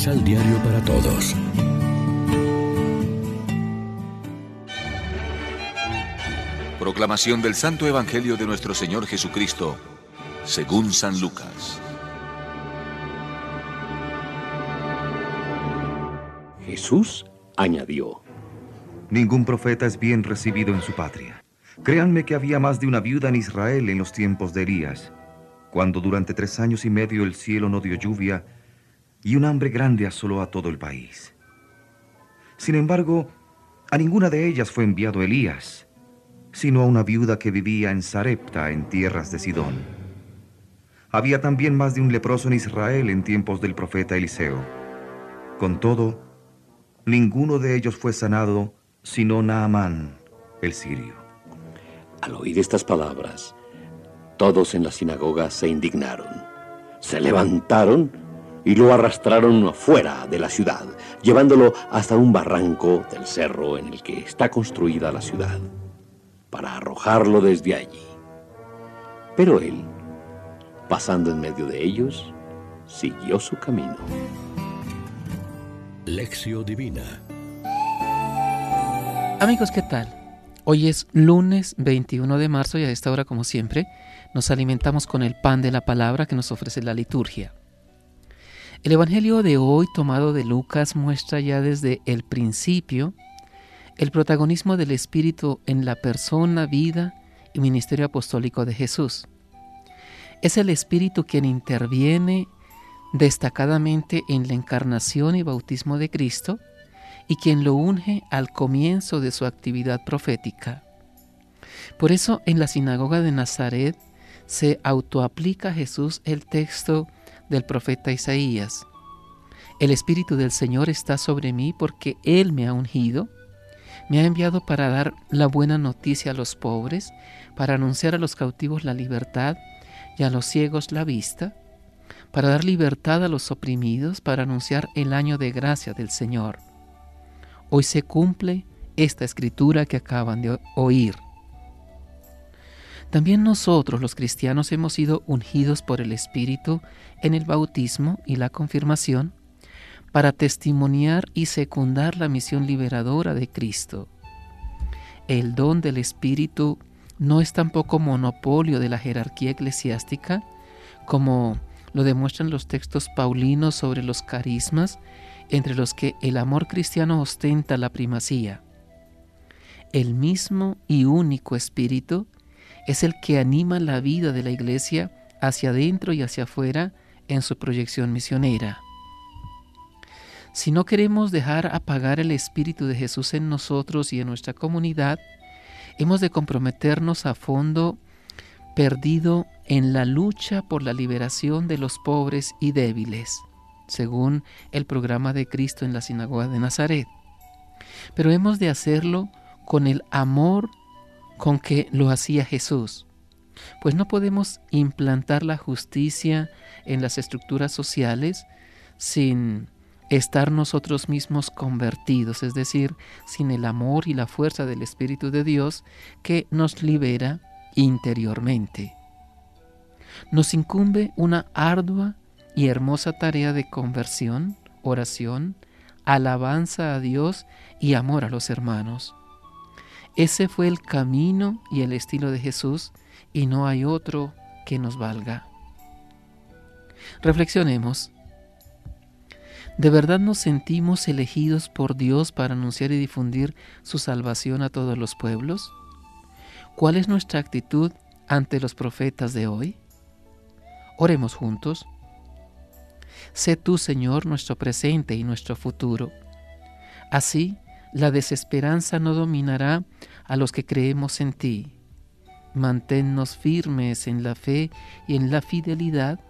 Misal Diario para Todos. Proclamación del Santo Evangelio de nuestro Señor Jesucristo, según San Lucas. Jesús añadió, Ningún profeta es bien recibido en su patria. Créanme que había más de una viuda en Israel en los tiempos de Elías, cuando durante tres años y medio el cielo no dio lluvia y un hambre grande asoló a todo el país. Sin embargo, a ninguna de ellas fue enviado Elías, sino a una viuda que vivía en Sarepta, en tierras de Sidón. Había también más de un leproso en Israel en tiempos del profeta Eliseo. Con todo, ninguno de ellos fue sanado, sino Naamán, el sirio. Al oír estas palabras, todos en la sinagoga se indignaron. Se levantaron y lo arrastraron afuera de la ciudad, llevándolo hasta un barranco del cerro en el que está construida la ciudad, para arrojarlo desde allí. Pero él, pasando en medio de ellos, siguió su camino. Lección Divina Amigos, ¿qué tal? Hoy es lunes 21 de marzo y a esta hora, como siempre, nos alimentamos con el pan de la palabra que nos ofrece la liturgia. El Evangelio de hoy, tomado de Lucas, muestra ya desde el principio el protagonismo del Espíritu en la persona, vida y ministerio apostólico de Jesús. Es el Espíritu quien interviene destacadamente en la encarnación y bautismo de Cristo y quien lo unge al comienzo de su actividad profética. Por eso en la sinagoga de Nazaret se autoaplica Jesús el texto del profeta Isaías. El Espíritu del Señor está sobre mí porque Él me ha ungido, me ha enviado para dar la buena noticia a los pobres, para anunciar a los cautivos la libertad y a los ciegos la vista, para dar libertad a los oprimidos, para anunciar el año de gracia del Señor. Hoy se cumple esta escritura que acaban de oír. También nosotros los cristianos hemos sido ungidos por el Espíritu en el bautismo y la confirmación para testimoniar y secundar la misión liberadora de Cristo. El don del Espíritu no es tampoco monopolio de la jerarquía eclesiástica, como lo demuestran los textos paulinos sobre los carismas entre los que el amor cristiano ostenta la primacía. El mismo y único Espíritu es el que anima la vida de la Iglesia hacia adentro y hacia afuera en su proyección misionera. Si no queremos dejar apagar el Espíritu de Jesús en nosotros y en nuestra comunidad, hemos de comprometernos a fondo perdido en la lucha por la liberación de los pobres y débiles según el programa de Cristo en la sinagoga de Nazaret. Pero hemos de hacerlo con el amor con que lo hacía Jesús. Pues no podemos implantar la justicia en las estructuras sociales sin estar nosotros mismos convertidos, es decir, sin el amor y la fuerza del Espíritu de Dios que nos libera interiormente. Nos incumbe una ardua y hermosa tarea de conversión, oración, alabanza a Dios y amor a los hermanos. Ese fue el camino y el estilo de Jesús y no hay otro que nos valga. Reflexionemos. ¿De verdad nos sentimos elegidos por Dios para anunciar y difundir su salvación a todos los pueblos? ¿Cuál es nuestra actitud ante los profetas de hoy? Oremos juntos. Sé tú, Señor, nuestro presente y nuestro futuro. Así, la desesperanza no dominará a los que creemos en ti. Manténnos firmes en la fe y en la fidelidad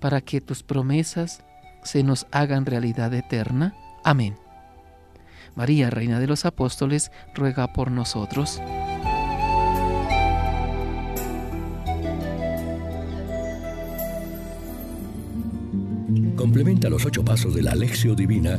para que tus promesas se nos hagan realidad eterna. Amén. María, Reina de los Apóstoles, ruega por nosotros. Complementa los ocho pasos de la Alexio Divina